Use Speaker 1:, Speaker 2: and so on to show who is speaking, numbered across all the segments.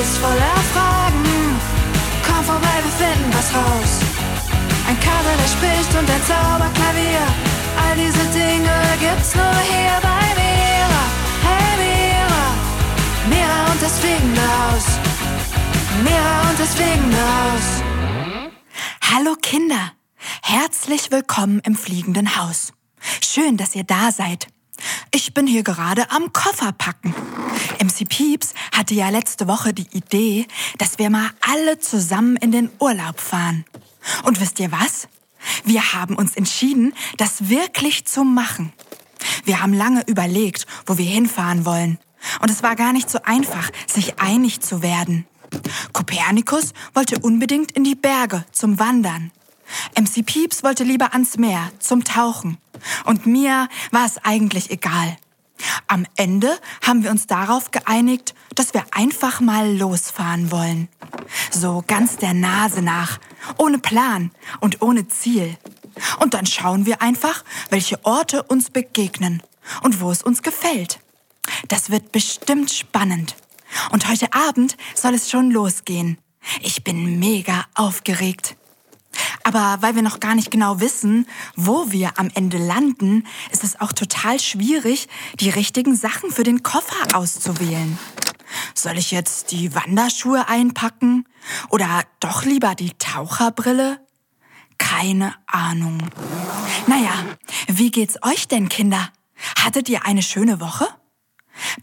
Speaker 1: ist voller Fragen. Komm vorbei, wir finden was raus. Ein Kater, der spricht und ein Zauberklavier. All diese Dinge gibt's nur hier bei Mira. Hey Mira, Mira und das fliegende Haus. Mira und das fliegende.
Speaker 2: Hallo Kinder, herzlich willkommen im fliegenden Haus. Schön, dass ihr da seid. Ich bin hier gerade am Koffer packen. MC Pieps hatte ja letzte Woche die Idee, dass wir mal alle zusammen in den Urlaub fahren. Und wisst ihr was? Wir haben uns entschieden, das wirklich zu machen. Wir haben lange überlegt, wo wir hinfahren wollen. Und es war gar nicht so einfach, sich einig zu werden. Kopernikus wollte unbedingt in die Berge zum Wandern. MC Pieps wollte lieber ans Meer zum Tauchen. Und mir war es eigentlich egal. Am Ende haben wir uns darauf geeinigt, dass wir einfach mal losfahren wollen. So ganz der Nase nach, ohne Plan und ohne Ziel. Und dann schauen wir einfach, welche Orte uns begegnen und wo es uns gefällt. Das wird bestimmt spannend. Und heute Abend soll es schon losgehen. Ich bin mega aufgeregt. Aber weil wir noch gar nicht genau wissen, wo wir am Ende landen, ist es auch total schwierig, die richtigen Sachen für den Koffer auszuwählen. Soll ich jetzt die Wanderschuhe einpacken? Oder doch lieber die Taucherbrille? Keine Ahnung. Naja, wie geht's euch denn, Kinder? Hattet ihr eine schöne Woche?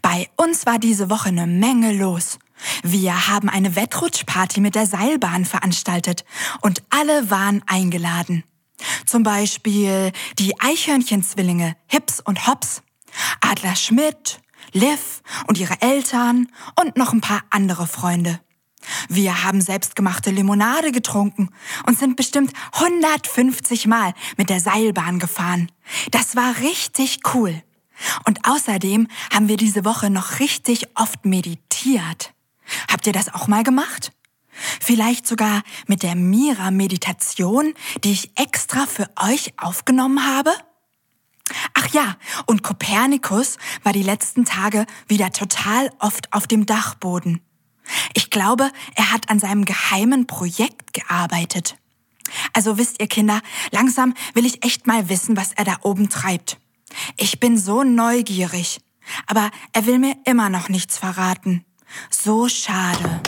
Speaker 2: Bei uns war diese Woche eine Menge los. Wir haben eine Wettrutschparty mit der Seilbahn veranstaltet und alle waren eingeladen. Zum Beispiel die Eichhörnchenzwillinge Hips und Hops, Adler Schmidt, Liv und ihre Eltern und noch ein paar andere Freunde. Wir haben selbstgemachte Limonade getrunken und sind bestimmt 150 Mal mit der Seilbahn gefahren. Das war richtig cool. Und außerdem haben wir diese Woche noch richtig oft meditiert. Habt ihr das auch mal gemacht? Vielleicht sogar mit der Mira-Meditation, die ich extra für euch aufgenommen habe? Ach ja, und Kopernikus war die letzten Tage wieder total oft auf dem Dachboden. Ich glaube, er hat an seinem geheimen Projekt gearbeitet. Also wisst ihr Kinder, langsam will ich echt mal wissen, was er da oben treibt. Ich bin so neugierig, aber er will mir immer noch nichts verraten. So schade.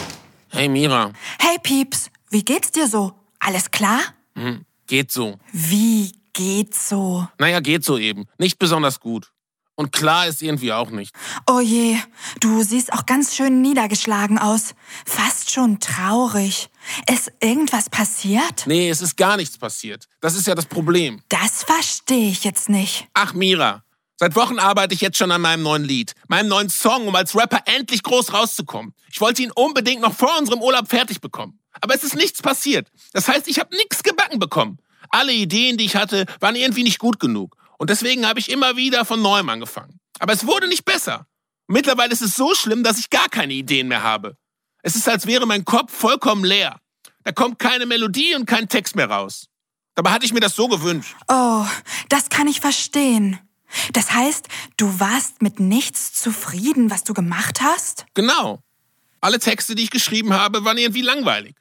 Speaker 3: Hey Mira.
Speaker 2: Hey Pieps, wie geht's dir so? Alles klar?
Speaker 3: Hm, geht so.
Speaker 2: Wie geht's so?
Speaker 3: Naja, geht so eben. Nicht besonders gut. Und klar ist irgendwie auch nicht.
Speaker 2: Oh je, du siehst auch ganz schön niedergeschlagen aus. Fast schon traurig. Ist irgendwas passiert?
Speaker 3: Nee, es ist gar nichts passiert. Das ist ja das Problem.
Speaker 2: Das verstehe ich jetzt nicht.
Speaker 3: Ach, Mira, Seit Wochen arbeite ich jetzt schon an meinem neuen Lied, meinem neuen Song, um als Rapper endlich groß rauszukommen. Ich wollte ihn unbedingt noch vor unserem Urlaub fertig bekommen. Aber es ist nichts passiert. Das heißt, ich habe nichts gebacken bekommen. Alle Ideen, die ich hatte, waren irgendwie nicht gut genug. Und deswegen habe ich immer wieder von neuem angefangen. Aber es wurde nicht besser. Mittlerweile ist es so schlimm, dass ich gar keine Ideen mehr habe. Es ist, als wäre mein Kopf vollkommen leer. Da kommt keine Melodie und kein Text mehr raus. Dabei hatte ich mir das so gewünscht.
Speaker 2: Oh, das kann ich verstehen. Das heißt, du warst mit nichts zufrieden, was du gemacht hast?
Speaker 3: Genau. Alle Texte, die ich geschrieben habe, waren irgendwie langweilig.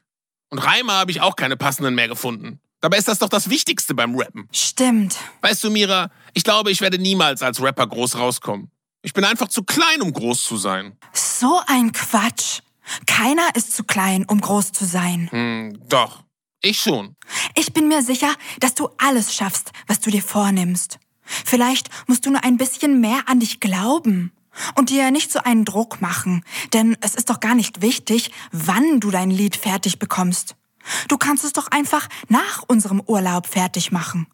Speaker 3: Und Reime habe ich auch keine passenden mehr gefunden. Dabei ist das doch das Wichtigste beim Rappen.
Speaker 2: Stimmt.
Speaker 3: Weißt du, Mira, ich glaube, ich werde niemals als Rapper groß rauskommen. Ich bin einfach zu klein, um groß zu sein.
Speaker 2: So ein Quatsch. Keiner ist zu klein, um groß zu sein.
Speaker 3: Hm, doch. Ich schon.
Speaker 2: Ich bin mir sicher, dass du alles schaffst, was du dir vornimmst. Vielleicht musst du nur ein bisschen mehr an dich glauben und dir nicht so einen Druck machen, denn es ist doch gar nicht wichtig, wann du dein Lied fertig bekommst. Du kannst es doch einfach nach unserem Urlaub fertig machen.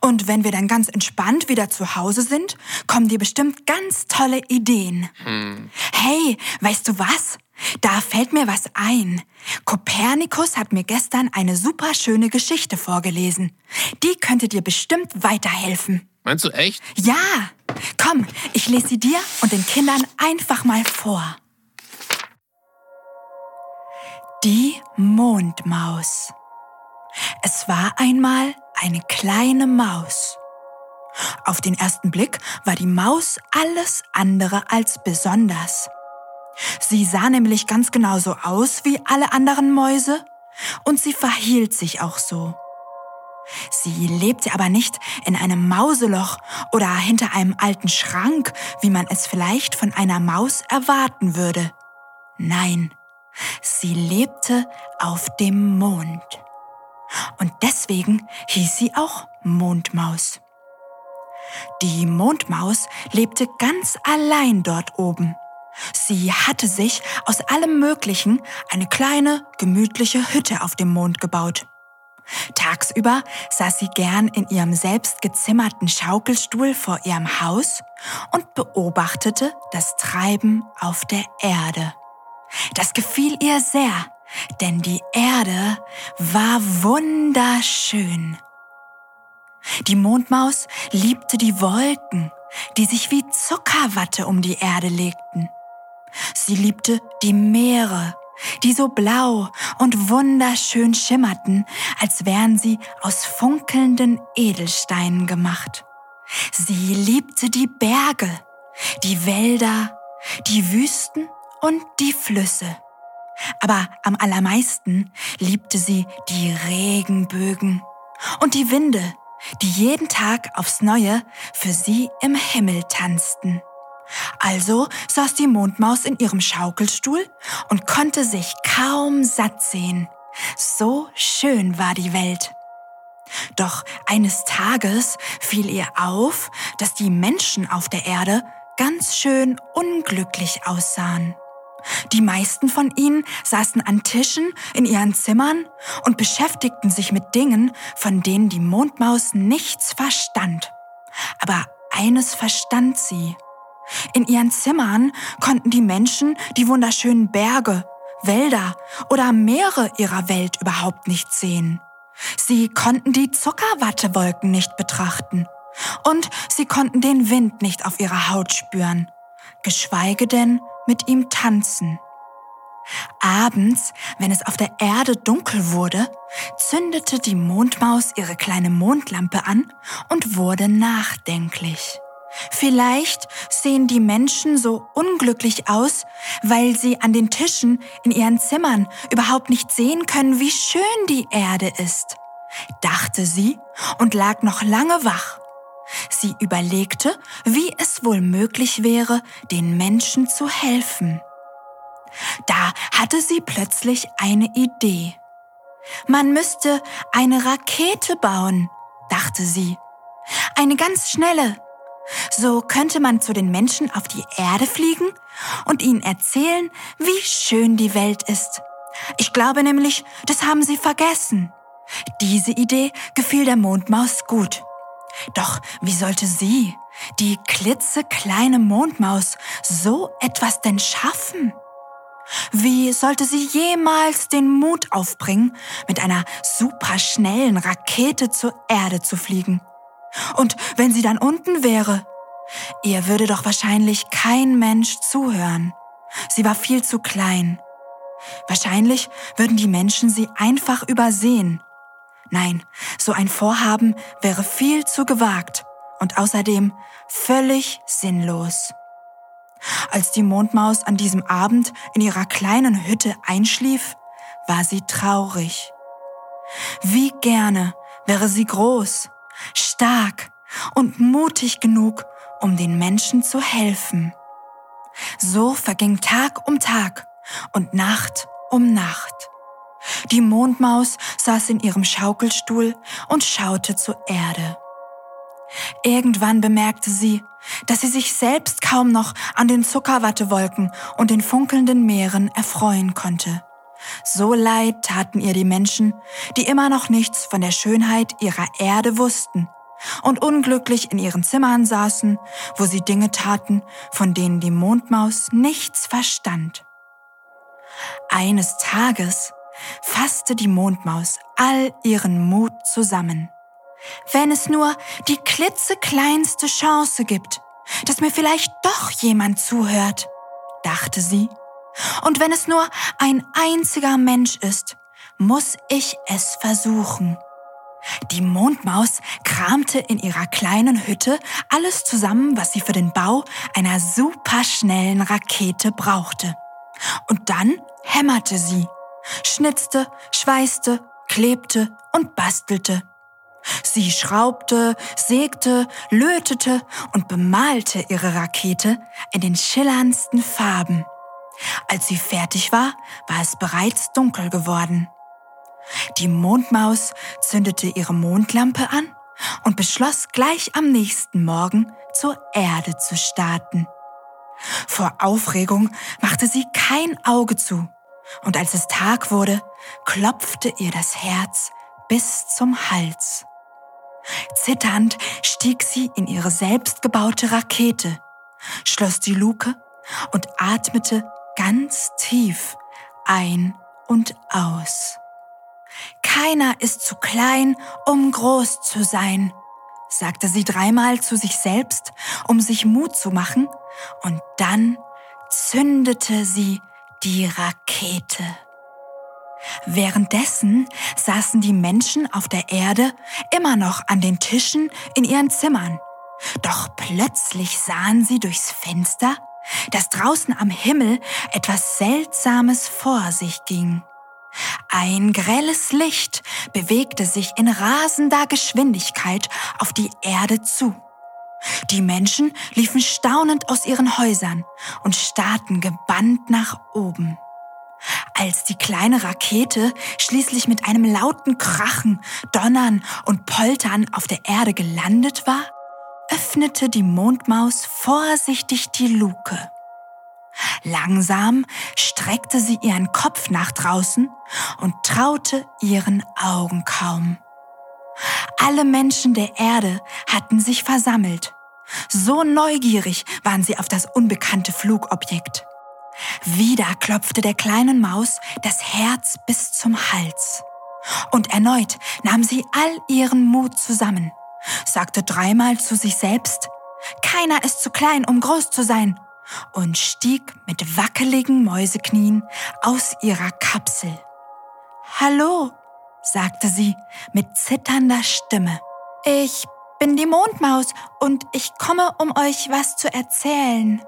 Speaker 2: Und wenn wir dann ganz entspannt wieder zu Hause sind, kommen dir bestimmt ganz tolle Ideen. Hm. Hey, weißt du was? Da fällt mir was ein. Kopernikus hat mir gestern eine super schöne Geschichte vorgelesen. Die könnte dir bestimmt weiterhelfen.
Speaker 3: Meinst du echt?
Speaker 2: Ja. Komm, ich lese sie dir und den Kindern einfach mal vor. Die Mondmaus. Es war einmal eine kleine Maus. Auf den ersten Blick war die Maus alles andere als besonders. Sie sah nämlich ganz genauso aus wie alle anderen Mäuse und sie verhielt sich auch so. Sie lebte aber nicht in einem Mauseloch oder hinter einem alten Schrank, wie man es vielleicht von einer Maus erwarten würde. Nein, sie lebte auf dem Mond. Und deswegen hieß sie auch Mondmaus. Die Mondmaus lebte ganz allein dort oben. Sie hatte sich aus allem Möglichen eine kleine, gemütliche Hütte auf dem Mond gebaut. Tagsüber saß sie gern in ihrem selbst gezimmerten Schaukelstuhl vor ihrem Haus und beobachtete das Treiben auf der Erde. Das gefiel ihr sehr, denn die Erde war wunderschön. Die Mondmaus liebte die Wolken, die sich wie Zuckerwatte um die Erde legten. Sie liebte die Meere, die so blau und wunderschön schimmerten, als wären sie aus funkelnden Edelsteinen gemacht. Sie liebte die Berge, die Wälder, die Wüsten und die Flüsse. Aber am allermeisten liebte sie die Regenbögen und die Winde, die jeden Tag aufs Neue für sie im Himmel tanzten. Also saß die Mondmaus in ihrem Schaukelstuhl und konnte sich kaum satt sehen. So schön war die Welt. Doch eines Tages fiel ihr auf, dass die Menschen auf der Erde ganz schön unglücklich aussahen. Die meisten von ihnen saßen an Tischen in ihren Zimmern und beschäftigten sich mit Dingen, von denen die Mondmaus nichts verstand. Aber eines verstand sie. In ihren Zimmern konnten die Menschen die wunderschönen Berge, Wälder oder Meere ihrer Welt überhaupt nicht sehen. Sie konnten die Zuckerwattewolken nicht betrachten und sie konnten den Wind nicht auf ihrer Haut spüren, geschweige denn mit ihm tanzen. Abends, wenn es auf der Erde dunkel wurde, zündete die Mondmaus ihre kleine Mondlampe an und wurde nachdenklich. Vielleicht sehen die Menschen so unglücklich aus, weil sie an den Tischen in ihren Zimmern überhaupt nicht sehen können, wie schön die Erde ist, dachte sie und lag noch lange wach. Sie überlegte, wie es wohl möglich wäre, den Menschen zu helfen. Da hatte sie plötzlich eine Idee. Man müsste eine Rakete bauen, dachte sie. Eine ganz schnelle, so könnte man zu den Menschen auf die Erde fliegen und ihnen erzählen, wie schön die Welt ist. Ich glaube nämlich, das haben sie vergessen. Diese Idee gefiel der Mondmaus gut. Doch wie sollte sie, die klitzekleine Mondmaus, so etwas denn schaffen? Wie sollte sie jemals den Mut aufbringen, mit einer superschnellen Rakete zur Erde zu fliegen? Und wenn sie dann unten wäre, ihr würde doch wahrscheinlich kein Mensch zuhören. Sie war viel zu klein. Wahrscheinlich würden die Menschen sie einfach übersehen. Nein, so ein Vorhaben wäre viel zu gewagt und außerdem völlig sinnlos. Als die Mondmaus an diesem Abend in ihrer kleinen Hütte einschlief, war sie traurig. Wie gerne wäre sie groß, stark und mutig genug, um den Menschen zu helfen. So verging Tag um Tag und Nacht um Nacht. Die Mondmaus saß in ihrem Schaukelstuhl und schaute zur Erde. Irgendwann bemerkte sie, dass sie sich selbst kaum noch an den Zuckerwattewolken und den funkelnden Meeren erfreuen konnte. So leid taten ihr die Menschen, die immer noch nichts von der Schönheit ihrer Erde wussten und unglücklich in ihren Zimmern saßen, wo sie Dinge taten, von denen die Mondmaus nichts verstand. Eines Tages fasste die Mondmaus all ihren Mut zusammen. Wenn es nur die klitzekleinste Chance gibt, dass mir vielleicht doch jemand zuhört, dachte sie und wenn es nur ein einziger Mensch ist, muss ich es versuchen. Die Mondmaus kramte in ihrer kleinen Hütte alles zusammen, was sie für den Bau einer superschnellen Rakete brauchte. Und dann hämmerte sie, schnitzte, schweißte, klebte und bastelte. Sie schraubte, sägte, lötete und bemalte ihre Rakete in den schillerndsten Farben. Als sie fertig war, war es bereits dunkel geworden. Die Mondmaus zündete ihre Mondlampe an und beschloss gleich am nächsten Morgen zur Erde zu starten. Vor Aufregung machte sie kein Auge zu, und als es Tag wurde, klopfte ihr das Herz bis zum Hals. Zitternd stieg sie in ihre selbstgebaute Rakete, schloss die Luke und atmete ganz tief ein und aus. Keiner ist zu klein, um groß zu sein, sagte sie dreimal zu sich selbst, um sich Mut zu machen, und dann zündete sie die Rakete. Währenddessen saßen die Menschen auf der Erde immer noch an den Tischen in ihren Zimmern. Doch plötzlich sahen sie durchs Fenster, dass draußen am Himmel etwas Seltsames vor sich ging. Ein grelles Licht bewegte sich in rasender Geschwindigkeit auf die Erde zu. Die Menschen liefen staunend aus ihren Häusern und starrten gebannt nach oben. Als die kleine Rakete schließlich mit einem lauten Krachen, Donnern und Poltern auf der Erde gelandet war, öffnete die Mondmaus vorsichtig die Luke. Langsam streckte sie ihren Kopf nach draußen und traute ihren Augen kaum. Alle Menschen der Erde hatten sich versammelt. So neugierig waren sie auf das unbekannte Flugobjekt. Wieder klopfte der kleinen Maus das Herz bis zum Hals. Und erneut nahm sie all ihren Mut zusammen, sagte dreimal zu sich selbst, keiner ist zu klein, um groß zu sein, und stieg mit wackeligen Mäuseknien aus ihrer Kapsel. Hallo, sagte sie mit zitternder Stimme. Ich bin die Mondmaus und ich komme, um euch was zu erzählen.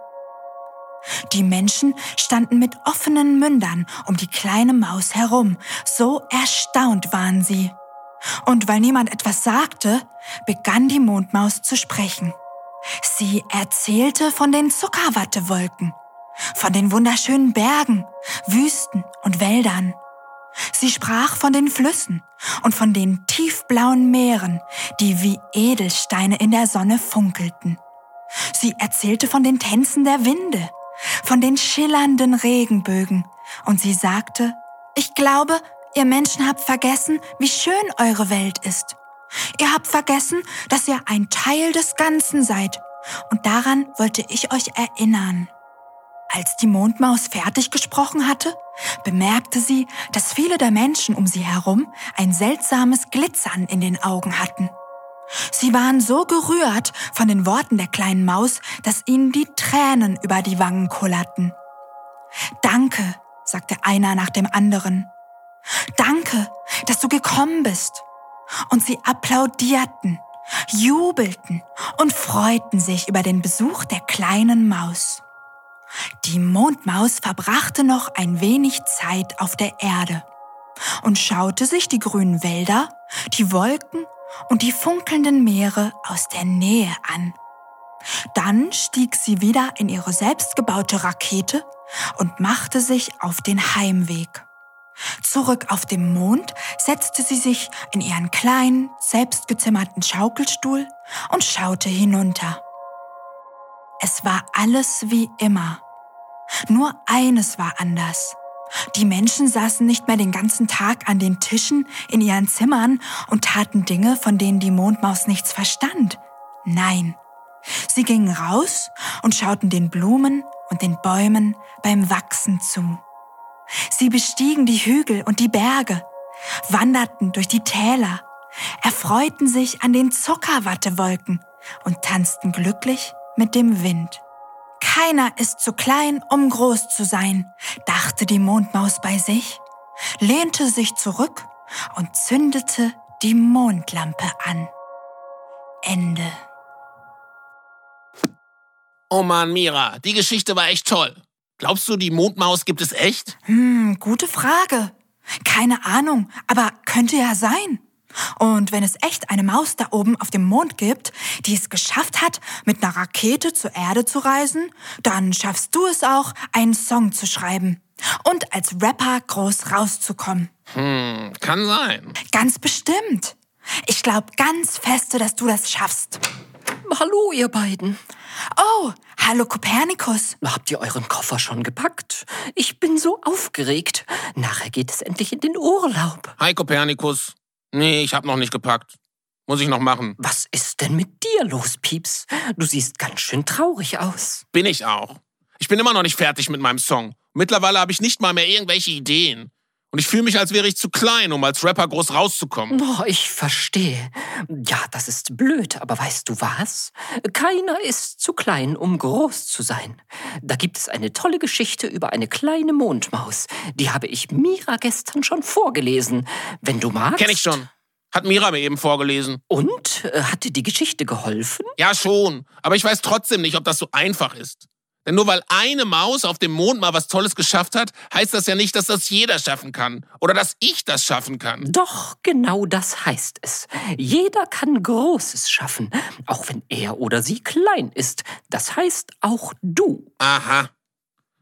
Speaker 2: Die Menschen standen mit offenen Mündern um die kleine Maus herum, so erstaunt waren sie. Und weil niemand etwas sagte, begann die Mondmaus zu sprechen. Sie erzählte von den Zuckerwattewolken, von den wunderschönen Bergen, Wüsten und Wäldern. Sie sprach von den Flüssen und von den tiefblauen Meeren, die wie Edelsteine in der Sonne funkelten. Sie erzählte von den Tänzen der Winde, von den schillernden Regenbögen, und sie sagte, ich glaube, ihr Menschen habt vergessen, wie schön eure Welt ist. Ihr habt vergessen, dass ihr ein Teil des Ganzen seid, und daran wollte ich euch erinnern. Als die Mondmaus fertig gesprochen hatte, bemerkte sie, dass viele der Menschen um sie herum ein seltsames Glitzern in den Augen hatten. Sie waren so gerührt von den Worten der kleinen Maus, dass ihnen die Tränen über die Wangen kullerten. Danke, sagte einer nach dem anderen. Danke, dass du gekommen bist. Und sie applaudierten, jubelten und freuten sich über den Besuch der kleinen Maus. Die Mondmaus verbrachte noch ein wenig Zeit auf der Erde und schaute sich die grünen Wälder, die Wolken und die funkelnden Meere aus der Nähe an. Dann stieg sie wieder in ihre selbstgebaute Rakete und machte sich auf den Heimweg. Zurück auf dem Mond setzte sie sich in ihren kleinen, selbstgezimmerten Schaukelstuhl und schaute hinunter. Es war alles wie immer. Nur eines war anders. Die Menschen saßen nicht mehr den ganzen Tag an den Tischen in ihren Zimmern und taten Dinge, von denen die Mondmaus nichts verstand. Nein, sie gingen raus und schauten den Blumen und den Bäumen beim Wachsen zu. Sie bestiegen die Hügel und die Berge, wanderten durch die Täler, erfreuten sich an den Zuckerwattewolken und tanzten glücklich mit dem Wind. Keiner ist zu klein, um groß zu sein, dachte die Mondmaus bei sich, lehnte sich zurück und zündete die Mondlampe an. Ende.
Speaker 3: Oh Mann, Mira, die Geschichte war echt toll. Glaubst du, die Mondmaus gibt es echt?
Speaker 2: Hm, gute Frage. Keine Ahnung, aber könnte ja sein. Und wenn es echt eine Maus da oben auf dem Mond gibt, die es geschafft hat, mit einer Rakete zur Erde zu reisen, dann schaffst du es auch, einen Song zu schreiben und als Rapper groß rauszukommen.
Speaker 3: Hm, kann sein.
Speaker 2: Ganz bestimmt. Ich glaube ganz feste, dass du das schaffst.
Speaker 4: Hallo, ihr beiden.
Speaker 2: Oh, hallo Kopernikus.
Speaker 4: Habt ihr euren Koffer schon gepackt? Ich bin so aufgeregt. Nachher geht es endlich in den Urlaub.
Speaker 3: Hi, Kopernikus. Nee, ich hab noch nicht gepackt. Muss ich noch machen.
Speaker 4: Was ist denn mit dir los, Pieps? Du siehst ganz schön traurig aus.
Speaker 3: Bin ich auch. Ich bin immer noch nicht fertig mit meinem Song. Mittlerweile habe ich nicht mal mehr irgendwelche Ideen. Und ich fühle mich, als wäre ich zu klein, um als Rapper groß rauszukommen.
Speaker 4: Oh, ich verstehe. Ja, das ist blöd, aber weißt du was? Keiner ist zu klein, um groß zu sein. Da gibt es eine tolle Geschichte über eine kleine Mondmaus. Die habe ich Mira gestern schon vorgelesen. Wenn du magst.
Speaker 3: Kenn ich schon. Hat Mira mir eben vorgelesen.
Speaker 4: Und? Äh, Hat dir die Geschichte geholfen?
Speaker 3: Ja, schon. Aber ich weiß trotzdem nicht, ob das so einfach ist. Denn nur weil eine Maus auf dem Mond mal was Tolles geschafft hat, heißt das ja nicht, dass das jeder schaffen kann. Oder dass ich das schaffen kann.
Speaker 4: Doch, genau das heißt es. Jeder kann Großes schaffen, auch wenn er oder sie klein ist. Das heißt auch du.
Speaker 3: Aha.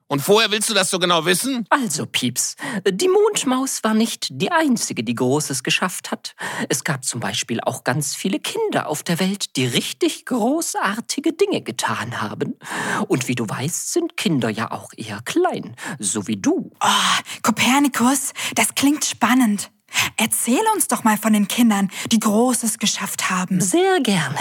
Speaker 3: Und vorher willst du das so genau wissen?
Speaker 4: Also, Pieps, die Mondmaus war nicht die einzige, die Großes geschafft hat. Es gab zum Beispiel auch ganz viele Kinder auf der Welt, die richtig großartige Dinge getan haben. Und wie du weißt, sind Kinder ja auch eher klein, so wie du.
Speaker 2: Oh, Kopernikus, das klingt spannend. Erzähl uns doch mal von den Kindern, die Großes geschafft haben.
Speaker 4: Sehr gerne.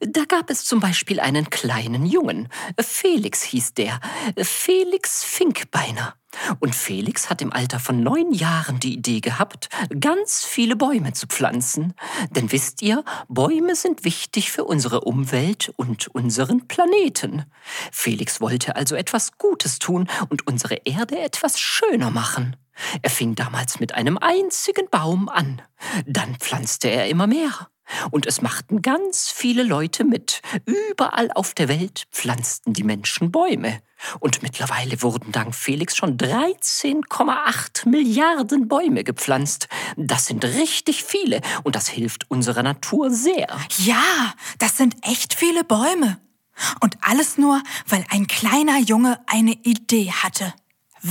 Speaker 4: Da gab es zum Beispiel einen kleinen Jungen. Felix hieß der. Felix Finkbeiner. Und Felix hat im Alter von neun Jahren die Idee gehabt, ganz viele Bäume zu pflanzen. Denn wisst ihr, Bäume sind wichtig für unsere Umwelt und unseren Planeten. Felix wollte also etwas Gutes tun und unsere Erde etwas schöner machen. Er fing damals mit einem einzigen Baum an. Dann pflanzte er immer mehr. Und es machten ganz viele Leute mit. Überall auf der Welt pflanzten die Menschen Bäume. Und mittlerweile wurden dank Felix schon 13,8 Milliarden Bäume gepflanzt. Das sind richtig viele und das hilft unserer Natur sehr.
Speaker 2: Ja, das sind echt viele Bäume. Und alles nur, weil ein kleiner Junge eine Idee hatte.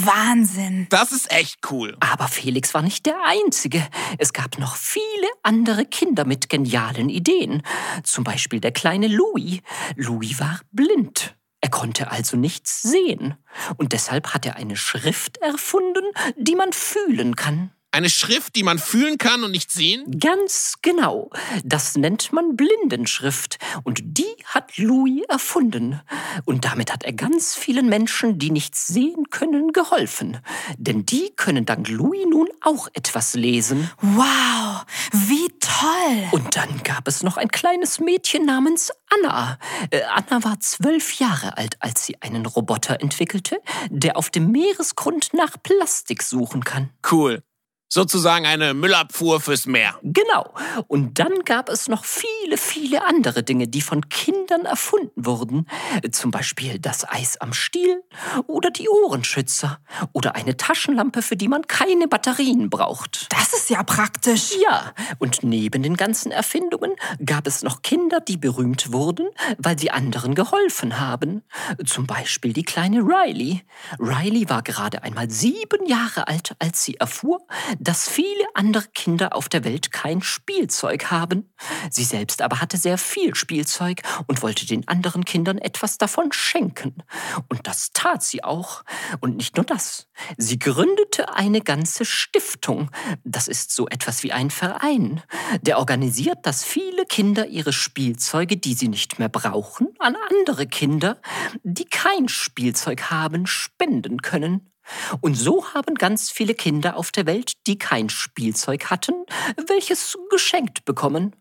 Speaker 2: Wahnsinn.
Speaker 3: Das ist echt cool.
Speaker 4: Aber Felix war nicht der Einzige. Es gab noch viele andere Kinder mit genialen Ideen. Zum Beispiel der kleine Louis. Louis war blind. Er konnte also nichts sehen. Und deshalb hat er eine Schrift erfunden, die man fühlen kann.
Speaker 3: Eine Schrift, die man fühlen kann und nicht sehen?
Speaker 4: Ganz genau. Das nennt man Blindenschrift. Und die hat Louis erfunden. Und damit hat er ganz vielen Menschen, die nichts sehen können, geholfen. Denn die können dank Louis nun auch etwas lesen.
Speaker 2: Wow, wie toll.
Speaker 4: Und dann gab es noch ein kleines Mädchen namens Anna. Äh, Anna war zwölf Jahre alt, als sie einen Roboter entwickelte, der auf dem Meeresgrund nach Plastik suchen kann.
Speaker 3: Cool. Sozusagen eine Müllabfuhr fürs Meer.
Speaker 4: Genau. Und dann gab es noch viele, viele andere Dinge, die von Kindern erfunden wurden. Zum Beispiel das Eis am Stiel oder die Ohrenschützer oder eine Taschenlampe, für die man keine Batterien braucht.
Speaker 2: Das ist ja praktisch.
Speaker 4: Ja, und neben den ganzen Erfindungen gab es noch Kinder, die berühmt wurden, weil sie anderen geholfen haben. Zum Beispiel die kleine Riley. Riley war gerade einmal sieben Jahre alt, als sie erfuhr, dass viele andere Kinder auf der Welt kein Spielzeug haben. Sie selbst aber hatte sehr viel Spielzeug und wollte den anderen Kindern etwas davon schenken. Und das tat sie auch. Und nicht nur das. Sie gründete eine ganze Stiftung. Das ist so etwas wie ein Verein. Der organisiert, dass viele Kinder ihre Spielzeuge, die sie nicht mehr brauchen, an andere Kinder, die kein Spielzeug haben, spenden können. Und so haben ganz viele Kinder auf der Welt, die kein Spielzeug hatten, welches geschenkt bekommen.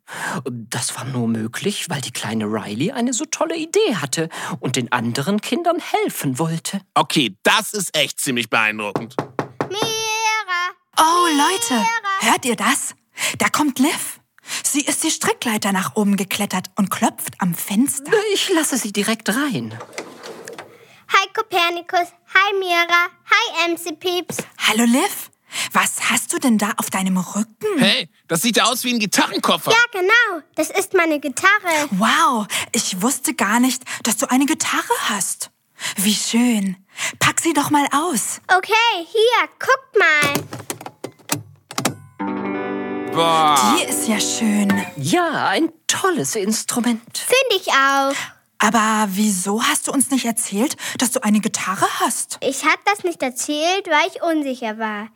Speaker 4: Das war nur möglich, weil die kleine Riley eine so tolle Idee hatte und den anderen Kindern helfen wollte.
Speaker 3: Okay, das ist echt ziemlich beeindruckend.
Speaker 5: Mira!
Speaker 2: Oh, Leute, hört ihr das? Da kommt Liv. Sie ist die Strickleiter nach oben geklettert und klopft am Fenster.
Speaker 4: Ich lasse sie direkt rein.
Speaker 5: Hi Kopernikus. Hi Mira. Hi MC Pieps.
Speaker 2: Hallo Liv, was hast du denn da auf deinem Rücken?
Speaker 3: Hey, das sieht ja aus wie ein Gitarrenkoffer.
Speaker 5: Ja, genau. Das ist meine Gitarre.
Speaker 2: Wow, ich wusste gar nicht, dass du eine Gitarre hast. Wie schön. Pack sie doch mal aus.
Speaker 5: Okay, hier, guckt mal.
Speaker 3: Boah.
Speaker 2: Die ist ja schön.
Speaker 4: Ja, ein tolles Instrument.
Speaker 5: Finde ich auch.
Speaker 2: Aber wieso hast du uns nicht erzählt, dass du eine Gitarre hast?
Speaker 5: Ich habe das nicht erzählt, weil ich unsicher war.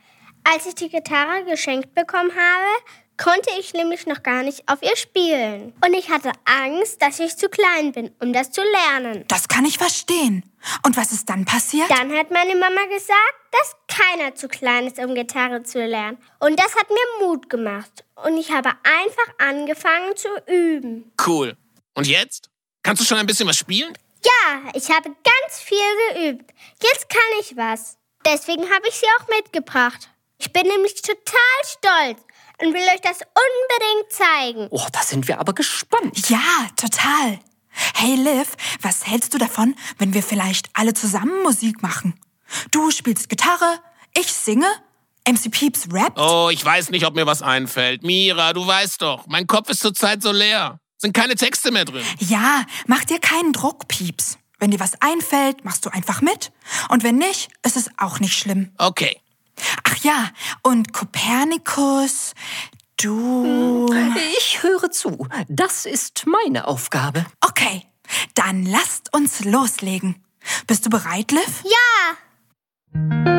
Speaker 5: Als ich die Gitarre geschenkt bekommen habe, konnte ich nämlich noch gar nicht auf ihr spielen. Und ich hatte Angst, dass ich zu klein bin, um das zu lernen.
Speaker 2: Das kann ich verstehen. Und was ist dann passiert?
Speaker 5: Dann hat meine Mama gesagt, dass keiner zu klein ist, um Gitarre zu lernen. Und das hat mir Mut gemacht. Und ich habe einfach angefangen zu üben.
Speaker 3: Cool. Und jetzt? Kannst du schon ein bisschen was spielen?
Speaker 5: Ja, ich habe ganz viel geübt. Jetzt kann ich was. Deswegen habe ich sie auch mitgebracht. Ich bin nämlich total stolz und will euch das unbedingt zeigen.
Speaker 4: Oh, da sind wir aber gespannt.
Speaker 2: Ja, total. Hey Liv, was hältst du davon, wenn wir vielleicht alle zusammen Musik machen? Du spielst Gitarre, ich singe, MC Peeps rappt.
Speaker 3: Oh, ich weiß nicht, ob mir was einfällt. Mira, du weißt doch, mein Kopf ist zurzeit so leer. Sind keine Texte mehr drin.
Speaker 2: Ja, mach dir keinen Druck, Pieps. Wenn dir was einfällt, machst du einfach mit. Und wenn nicht, ist es auch nicht schlimm.
Speaker 3: Okay.
Speaker 2: Ach ja, und Kopernikus, du.
Speaker 4: Ich höre zu. Das ist meine Aufgabe.
Speaker 2: Okay, dann lasst uns loslegen. Bist du bereit, Liv?
Speaker 5: Ja,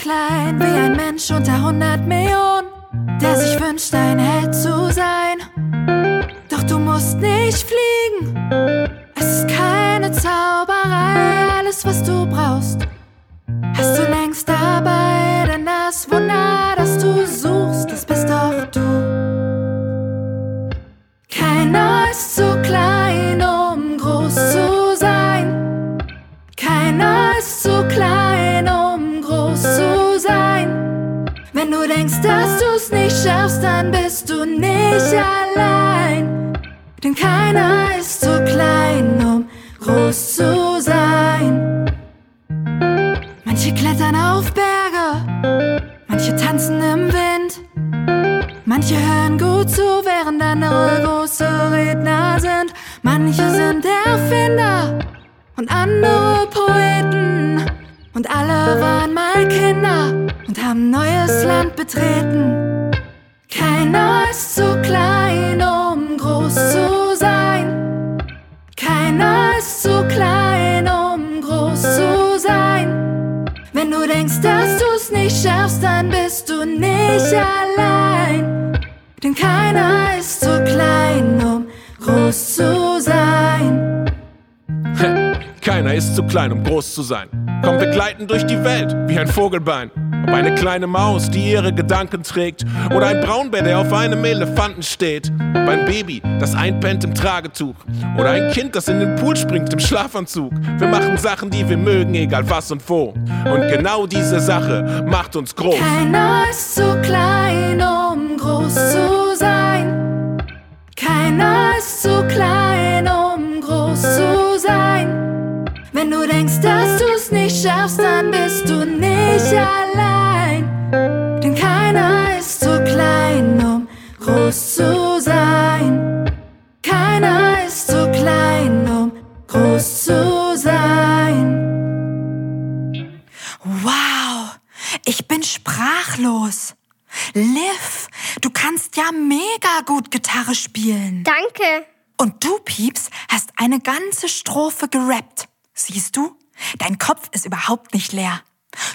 Speaker 1: klein wie ein Mensch unter 100 Millionen, der sich wünscht, ein Held zu sein. Doch du musst nicht fliegen, es ist keine Zauberei, nicht allein. Denn keiner ist zu klein, um groß zu sein. Manche klettern auf Berge, manche tanzen im Wind. Manche hören gut zu, während andere große Redner sind. Manche sind Erfinder und andere Poeten. Und alle waren mal Kinder und haben neues Land betreten. Keiner ist zu nicht allein. Denn keiner ist zu klein, um groß zu sein.
Speaker 3: Keiner ist zu klein, um groß zu sein. Komm, wir gleiten durch die Welt wie ein Vogelbein. Ob eine kleine Maus, die ihre Gedanken trägt, oder ein Braunbär, der auf einem Elefanten steht. Ob ein Baby, das einpennt im Tragetuch, oder ein Kind, das in den Pool springt im Schlafanzug. Wir machen Sachen, die wir mögen, egal was und wo. Und genau diese Sache macht uns groß.
Speaker 1: Keiner ist zu klein, um groß zu sein. Keiner ist zu klein, Wenn du denkst, dass du's nicht schaffst, dann bist du nicht allein. Denn keiner ist zu klein, um groß zu sein. Keiner ist zu klein, um groß zu sein.
Speaker 2: Wow, ich bin sprachlos. Liv, du kannst ja mega gut Gitarre spielen.
Speaker 5: danke.
Speaker 2: Und du, Pieps, hast eine ganze Strophe gerappt. Siehst du? Dein Kopf ist überhaupt nicht leer.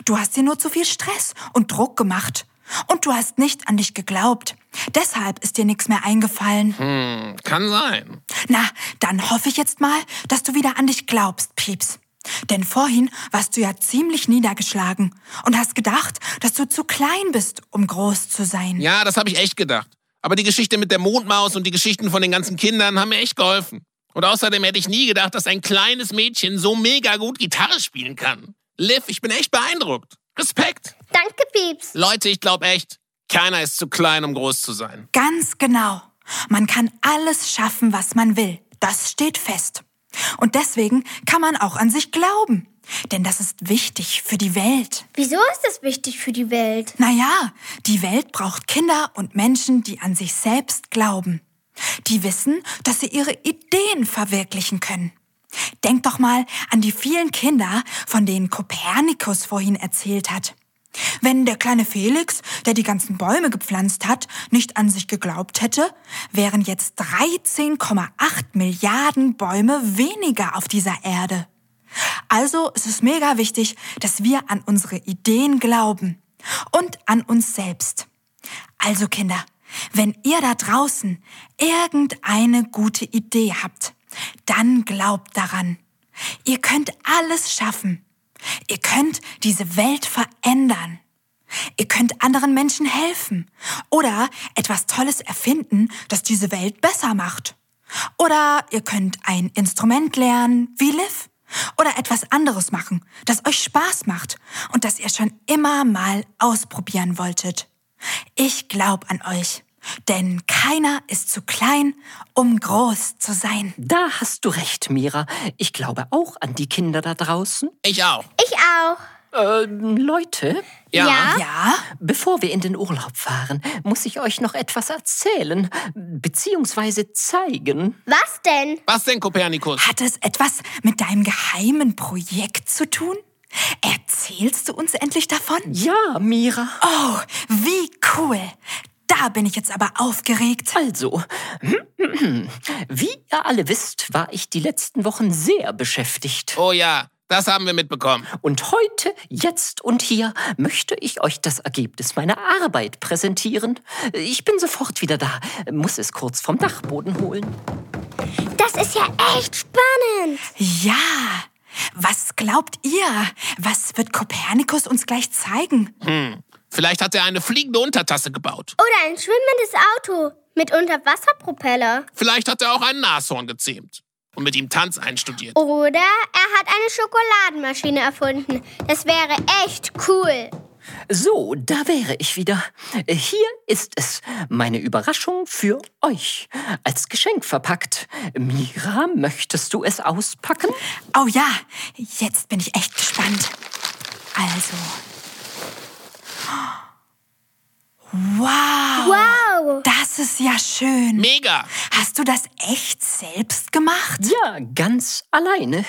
Speaker 2: Du hast dir nur zu viel Stress und Druck gemacht. Und du hast nicht an dich geglaubt. Deshalb ist dir nichts mehr eingefallen.
Speaker 3: Hm, kann sein.
Speaker 2: Na, dann hoffe ich jetzt mal, dass du wieder an dich glaubst, Pieps. Denn vorhin warst du ja ziemlich niedergeschlagen und hast gedacht, dass du zu klein bist, um groß zu sein.
Speaker 3: Ja, das habe ich echt gedacht. Aber die Geschichte mit der Mondmaus und die Geschichten von den ganzen Kindern haben mir echt geholfen. Und außerdem hätte ich nie gedacht, dass ein kleines Mädchen so mega gut Gitarre spielen kann. Liv, ich bin echt beeindruckt. Respekt.
Speaker 5: Danke, Pieps.
Speaker 3: Leute, ich glaube echt, keiner ist zu klein, um groß zu sein.
Speaker 2: Ganz genau. Man kann alles schaffen, was man will. Das steht fest. Und deswegen kann man auch an sich glauben. Denn das ist wichtig für die Welt.
Speaker 5: Wieso ist das wichtig für die Welt?
Speaker 2: Naja, die Welt braucht Kinder und Menschen, die an sich selbst glauben. Die wissen, dass sie ihre Ideen verwirklichen können. Denk doch mal an die vielen Kinder, von denen Kopernikus vorhin erzählt hat. Wenn der kleine Felix, der die ganzen Bäume gepflanzt hat, nicht an sich geglaubt hätte, wären jetzt 13,8 Milliarden Bäume weniger auf dieser Erde. Also ist es mega wichtig, dass wir an unsere Ideen glauben und an uns selbst. Also Kinder, wenn ihr da draußen irgendeine gute Idee habt, dann glaubt daran. Ihr könnt alles schaffen. Ihr könnt diese Welt verändern. Ihr könnt anderen Menschen helfen oder etwas Tolles erfinden, das diese Welt besser macht. Oder ihr könnt ein Instrument lernen, wie Liv. Oder etwas anderes machen, das euch Spaß macht und das ihr schon immer mal ausprobieren wolltet. Ich glaub an euch. Denn keiner ist zu klein, um groß zu sein.
Speaker 4: Da hast du recht, Mira. Ich glaube auch an die Kinder da draußen.
Speaker 3: Ich auch.
Speaker 5: Ich auch.
Speaker 4: Äh, Leute,
Speaker 5: Ja?
Speaker 2: Ja?
Speaker 4: bevor wir in den Urlaub fahren, muss ich euch noch etwas erzählen, beziehungsweise zeigen.
Speaker 5: Was denn?
Speaker 3: Was denn, Kopernikus?
Speaker 2: Hat es etwas mit deinem geheimen Projekt zu tun? Erzählst du uns endlich davon?
Speaker 4: Ja, Mira.
Speaker 2: Oh, wie cool. Da bin ich jetzt aber aufgeregt.
Speaker 4: Also, wie ihr alle wisst, war ich die letzten Wochen sehr beschäftigt.
Speaker 3: Oh ja, das haben wir mitbekommen.
Speaker 4: Und heute, jetzt und hier möchte ich euch das Ergebnis meiner Arbeit präsentieren. Ich bin sofort wieder da, muss es kurz vom Dachboden holen.
Speaker 5: Das ist ja echt spannend.
Speaker 2: Ja. Was glaubt ihr? Was wird Kopernikus uns gleich zeigen?
Speaker 3: Vielleicht hat er eine fliegende Untertasse gebaut.
Speaker 5: Oder ein schwimmendes Auto mit Unterwasserpropeller.
Speaker 3: Vielleicht hat er auch ein Nashorn gezähmt und mit ihm Tanz einstudiert.
Speaker 5: Oder er hat eine Schokoladenmaschine erfunden. Das wäre echt cool.
Speaker 4: So, da wäre ich wieder. Hier ist es, meine Überraschung für euch. Als Geschenk verpackt. Mira, möchtest du es auspacken?
Speaker 2: Oh ja, jetzt bin ich echt gespannt. Also. Wow.
Speaker 5: Wow.
Speaker 2: Das ist ja schön.
Speaker 3: Mega!
Speaker 2: Hast du das echt selbst gemacht?
Speaker 4: Ja, ganz alleine.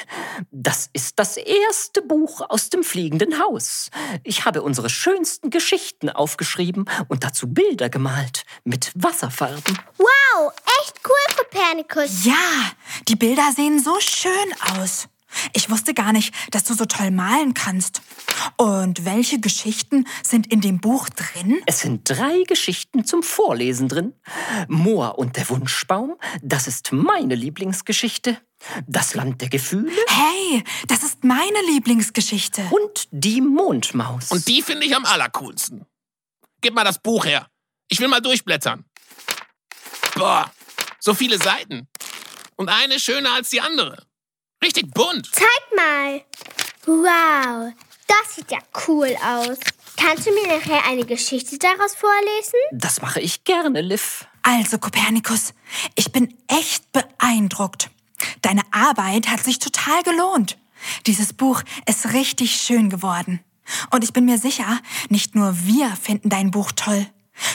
Speaker 4: Das ist das erste Buch aus dem fliegenden Haus. Ich habe unsere schönsten Geschichten aufgeschrieben und dazu Bilder gemalt mit Wasserfarben.
Speaker 5: Wow, echt cool, Kopernikus.
Speaker 2: Ja, die Bilder sehen so schön aus. Ich wusste gar nicht, dass du so toll malen kannst. Und welche Geschichten sind in dem Buch drin?
Speaker 4: Es sind drei Geschichten zum Vorlesen drin. Moor und der Wunschbaum, das ist meine Lieblingsgeschichte. Das Land der Gefühle
Speaker 2: Hey, das ist meine Lieblingsgeschichte.
Speaker 4: und die Mondmaus.
Speaker 3: Und die finde ich am allercoolsten. Gib mal das Buch her. Ich will mal durchblättern. Boah, so viele Seiten. Und eine schöner als die andere. Richtig bunt.
Speaker 5: Zeig mal. Wow, das sieht ja cool aus. Kannst du mir nachher eine Geschichte daraus vorlesen?
Speaker 4: das mache ich gerne, Liv.
Speaker 2: Also, Kopernikus, ich bin echt beeindruckt. Deine Arbeit hat sich total gelohnt. Dieses Buch ist richtig schön geworden. Und ich bin mir sicher, nicht nur wir finden dein Buch toll.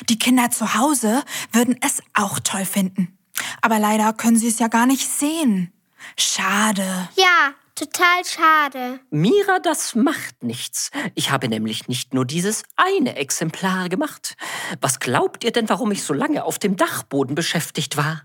Speaker 2: Die Kinder zu Hause würden es auch toll finden. Aber leider können sie es ja gar nicht sehen. Schade.
Speaker 5: Ja, total schade.
Speaker 4: Mira, das macht nichts. Ich habe nämlich nicht nur dieses eine Exemplar gemacht. Was glaubt ihr denn, warum ich so lange auf dem Dachboden beschäftigt war?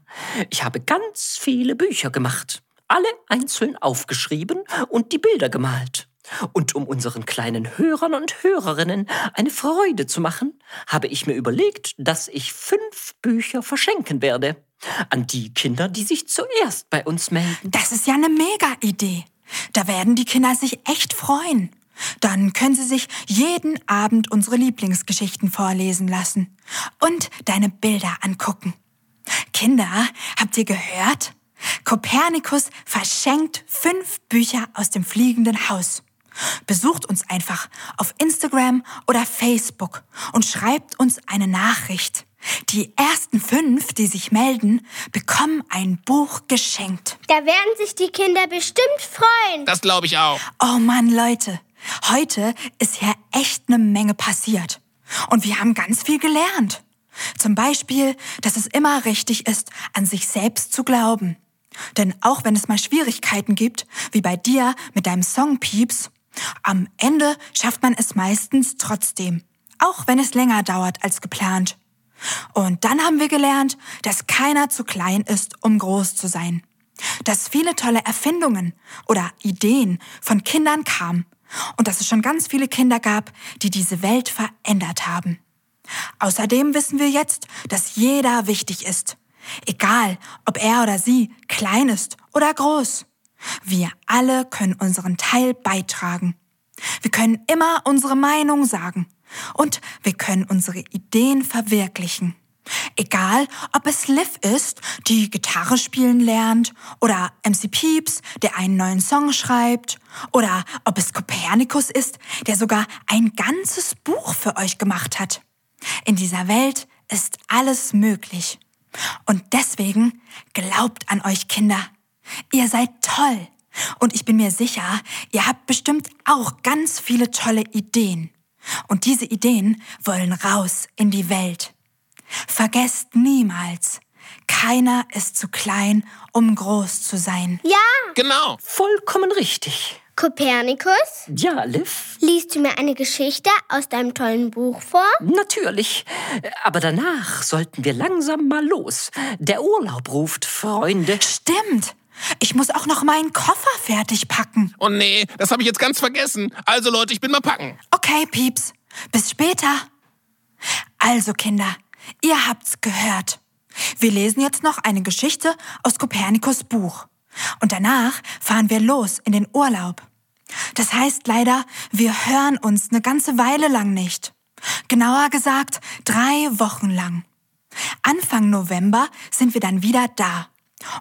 Speaker 4: Ich habe ganz viele Bücher gemacht, alle einzeln aufgeschrieben und die Bilder gemalt. Und um unseren kleinen Hörern und Hörerinnen eine Freude zu machen, habe ich mir überlegt, dass ich fünf Bücher verschenken werde. An die Kinder, die sich zuerst bei uns melden.
Speaker 2: Das ist ja eine Mega-Idee. Da werden die Kinder sich echt freuen. Dann können sie sich jeden Abend unsere Lieblingsgeschichten vorlesen lassen und deine Bilder angucken. Kinder, habt ihr gehört? Kopernikus verschenkt fünf Bücher aus dem fliegenden Haus. Besucht uns einfach auf Instagram oder Facebook und schreibt uns eine Nachricht. Die ersten fünf, die sich melden, bekommen ein Buch geschenkt.
Speaker 5: Da werden sich die Kinder bestimmt freuen.
Speaker 3: Das glaube ich auch.
Speaker 2: Oh Mann, Leute, heute ist ja echt eine Menge passiert. Und wir haben ganz viel gelernt. Zum Beispiel, dass es immer richtig ist, an sich selbst zu glauben. Denn auch wenn es mal Schwierigkeiten gibt, wie bei dir mit deinem Song Pieps, am Ende schafft man es meistens trotzdem. Auch wenn es länger dauert als geplant. Und dann haben wir gelernt, dass keiner zu klein ist, um groß zu sein. Dass viele tolle Erfindungen oder Ideen von Kindern kamen und dass es schon ganz viele Kinder gab, die diese Welt verändert haben. Außerdem wissen wir jetzt, dass jeder wichtig ist. Egal, ob er oder sie klein ist oder groß. Wir alle können unseren Teil beitragen. Wir können immer unsere Meinung sagen. Und wir können unsere Ideen verwirklichen. Egal, ob es Liv ist, die Gitarre spielen lernt, oder MC Pieps, der einen neuen Song schreibt, oder ob es Kopernikus ist, der sogar ein ganzes Buch für euch gemacht hat. In dieser Welt ist alles möglich. Und deswegen glaubt an euch Kinder. Ihr seid toll. Und ich bin mir sicher, ihr habt bestimmt auch ganz viele tolle Ideen. Und diese Ideen wollen raus in die Welt. Vergesst niemals, keiner ist zu klein, um groß zu sein.
Speaker 5: Ja,
Speaker 3: Genau.
Speaker 4: Vollkommen richtig.
Speaker 5: Kopernikus,
Speaker 4: Ja, Liv?
Speaker 5: liest du mir eine Geschichte aus deinem tollen Buch vor?
Speaker 4: Natürlich. Aber danach sollten wir langsam mal los. Der Urlaub ruft, Freunde.
Speaker 2: Stimmt. Ich muss auch noch meinen Koffer fertig packen.
Speaker 3: Oh nee, das habe ich jetzt ganz vergessen. Also Leute, ich bin mal packen.
Speaker 2: Okay, Pieps. Bis später. Also, Kinder, ihr habt's gehört. Wir lesen jetzt noch eine Geschichte aus Kopernikus Buch. Und danach fahren wir los in den Urlaub. Das heißt leider, wir hören uns eine ganze Weile lang nicht. Genauer gesagt, drei Wochen lang. Anfang November sind wir dann wieder da.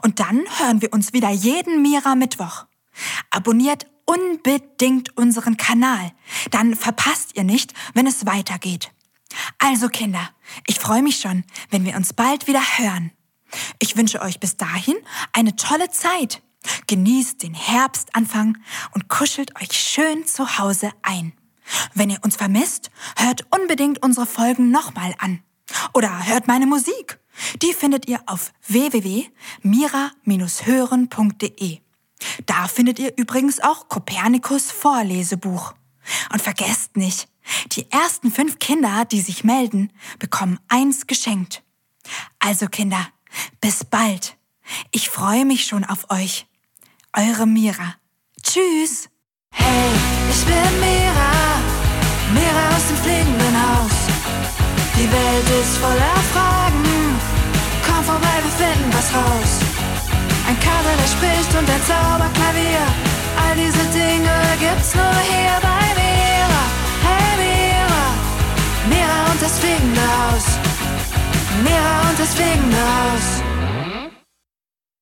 Speaker 2: Und dann hören wir uns wieder jeden Mira-Mittwoch. Abonniert unbedingt unseren Kanal. Dann verpasst ihr nicht, wenn es weitergeht. Also Kinder, ich freue mich schon, wenn wir uns bald wieder hören. Ich wünsche euch bis dahin eine tolle Zeit. Genießt den Herbstanfang und kuschelt euch schön zu Hause ein. Wenn ihr uns vermisst, hört unbedingt unsere Folgen nochmal an. Oder hört meine Musik. Die findet ihr auf www.mira-hören.de. Da findet ihr übrigens auch Kopernikus Vorlesebuch. Und vergesst nicht, die ersten fünf Kinder, die sich melden, bekommen eins geschenkt. Also Kinder, bis bald. Ich freue mich schon auf euch. Eure Mira. Tschüss.
Speaker 1: Hey, ich bin Mira, Mira aus dem fliegenden Haus. Die Welt ist voller Fragen, vorbei, wir finden was raus. Ein Kater, der spricht und ein Zauberklavier, all diese Dinge gibt's nur hier bei Mira. Hey Mira, Mira und das fliegende Haus, Mira und das fliegende Haus.